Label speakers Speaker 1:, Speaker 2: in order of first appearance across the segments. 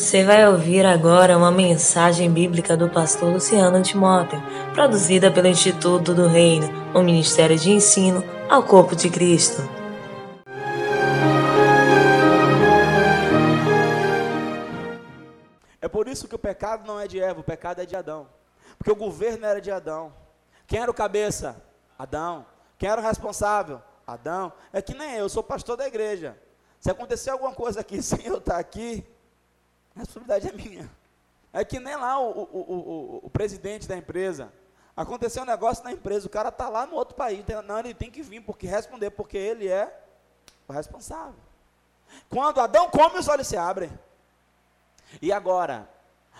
Speaker 1: Você vai ouvir agora uma mensagem bíblica do pastor Luciano Timóteo, produzida pelo Instituto do Reino, o Ministério de Ensino ao Corpo de Cristo.
Speaker 2: É por isso que o pecado não é de Eva, o pecado é de Adão. Porque o governo era de Adão. Quem era o cabeça? Adão. Quem era o responsável? Adão. É que nem eu, eu sou pastor da igreja. Se acontecer alguma coisa aqui sem eu estar aqui, a responsabilidade é minha. É que nem lá o, o, o, o presidente da empresa. Aconteceu um negócio na empresa, o cara está lá no outro país. Não, ele tem que vir porque responder, porque ele é o responsável. Quando Adão come, os olhos se abrem. E agora,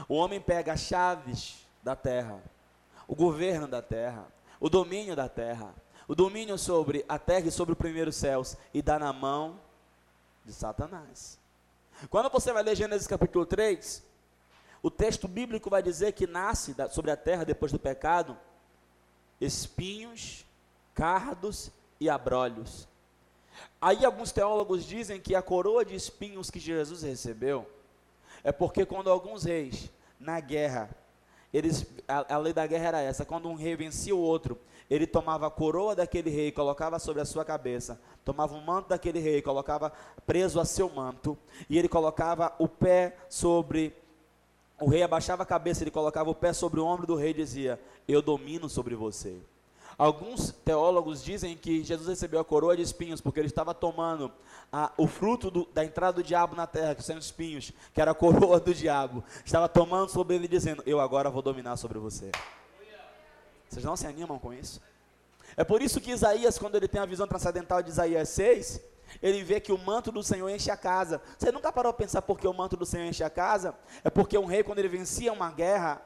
Speaker 2: o homem pega as chaves da terra, o governo da terra, o domínio da terra, o domínio sobre a terra e sobre os primeiros céus, e dá na mão de Satanás. Quando você vai ler Gênesis capítulo 3, o texto bíblico vai dizer que nasce sobre a terra depois do pecado espinhos, cardos e abrolhos. Aí alguns teólogos dizem que a coroa de espinhos que Jesus recebeu é porque quando alguns reis na guerra, eles, a, a lei da guerra era essa, quando um rei vencia o outro, ele tomava a coroa daquele rei, colocava sobre a sua cabeça, tomava o manto daquele rei, colocava preso a seu manto, e ele colocava o pé sobre o rei abaixava a cabeça, ele colocava o pé sobre o ombro do rei e dizia: Eu domino sobre você. Alguns teólogos dizem que Jesus recebeu a coroa de espinhos porque ele estava tomando a, o fruto do, da entrada do diabo na terra, que são espinhos, que era a coroa do diabo. Estava tomando sobre ele dizendo: Eu agora vou dominar sobre você. Vocês não se animam com isso? É por isso que Isaías, quando ele tem a visão transcendental de Isaías 6, ele vê que o manto do Senhor enche a casa. Você nunca parou a pensar por que o manto do Senhor enche a casa? É porque um rei, quando ele vencia uma guerra,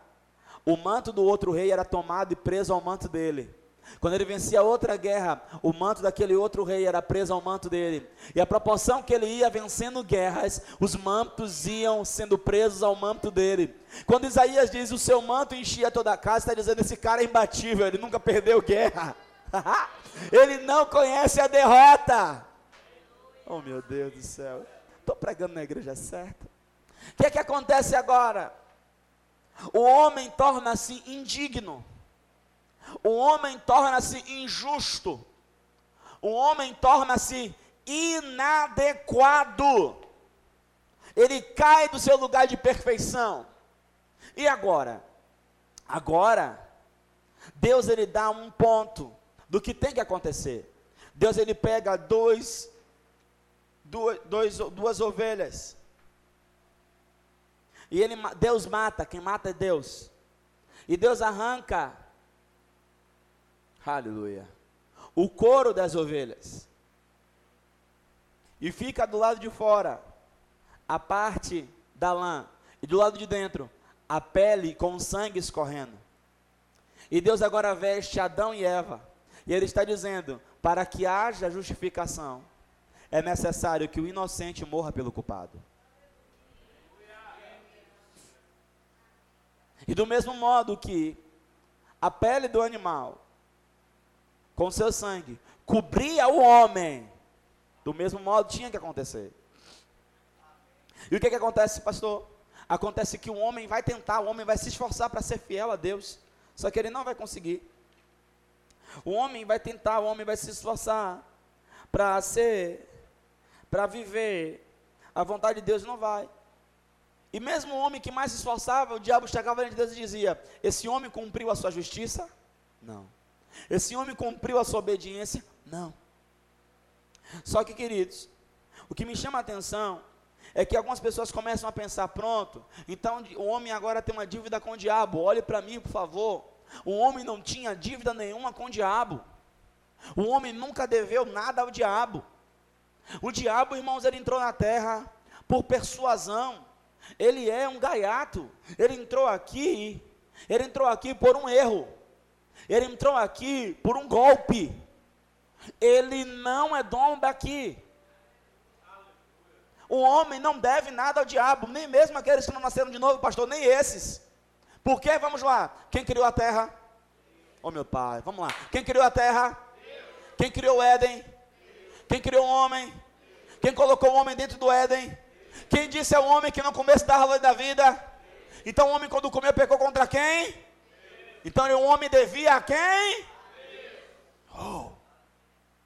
Speaker 2: o manto do outro rei era tomado e preso ao manto dele. Quando ele vencia outra guerra, o manto daquele outro rei era preso ao manto dele. E a proporção que ele ia vencendo guerras, os mantos iam sendo presos ao manto dele. Quando Isaías diz o seu manto enchia toda a casa, está dizendo esse cara é imbatível, ele nunca perdeu guerra. ele não conhece a derrota. Oh meu Deus do céu. Estou pregando na igreja certa. O que é que acontece agora? O homem torna-se indigno. O homem torna-se injusto. O homem torna-se inadequado. Ele cai do seu lugar de perfeição. E agora? Agora, Deus ele dá um ponto do que tem que acontecer. Deus ele pega dois, duas, dois, duas ovelhas. E ele, Deus mata, quem mata é Deus. E Deus arranca, aleluia, o couro das ovelhas. E fica do lado de fora a parte da lã. E do lado de dentro a pele com o sangue escorrendo. E Deus agora veste Adão e Eva. E Ele está dizendo: para que haja justificação, é necessário que o inocente morra pelo culpado. E do mesmo modo que a pele do animal, com seu sangue, cobria o homem, do mesmo modo tinha que acontecer. E o que, que acontece, pastor? Acontece que o homem vai tentar, o homem vai se esforçar para ser fiel a Deus, só que ele não vai conseguir. O homem vai tentar, o homem vai se esforçar para ser, para viver a vontade de Deus, não vai. E mesmo o homem que mais se esforçava, o diabo chegava diante de Deus e dizia: Esse homem cumpriu a sua justiça? Não. Esse homem cumpriu a sua obediência? Não. Só que, queridos, o que me chama a atenção é que algumas pessoas começam a pensar: pronto, então o homem agora tem uma dívida com o diabo, olhe para mim, por favor. O homem não tinha dívida nenhuma com o diabo. O homem nunca deveu nada ao diabo. O diabo, irmãos, ele entrou na terra por persuasão. Ele é um gaiato. Ele entrou aqui, ele entrou aqui por um erro. Ele entrou aqui por um golpe. Ele não é dono daqui. O homem não deve nada ao diabo, nem mesmo aqueles que não nasceram de novo, pastor, nem esses. Por quê? Vamos lá. Quem criou a terra? Oh, meu pai, vamos lá. Quem criou a terra? Quem criou o Éden? Quem criou o homem? Quem colocou o homem dentro do Éden? Quem disse é o homem que no começo da árvore da vida? Então o homem quando comeu pecou contra quem? Então o homem devia a quem?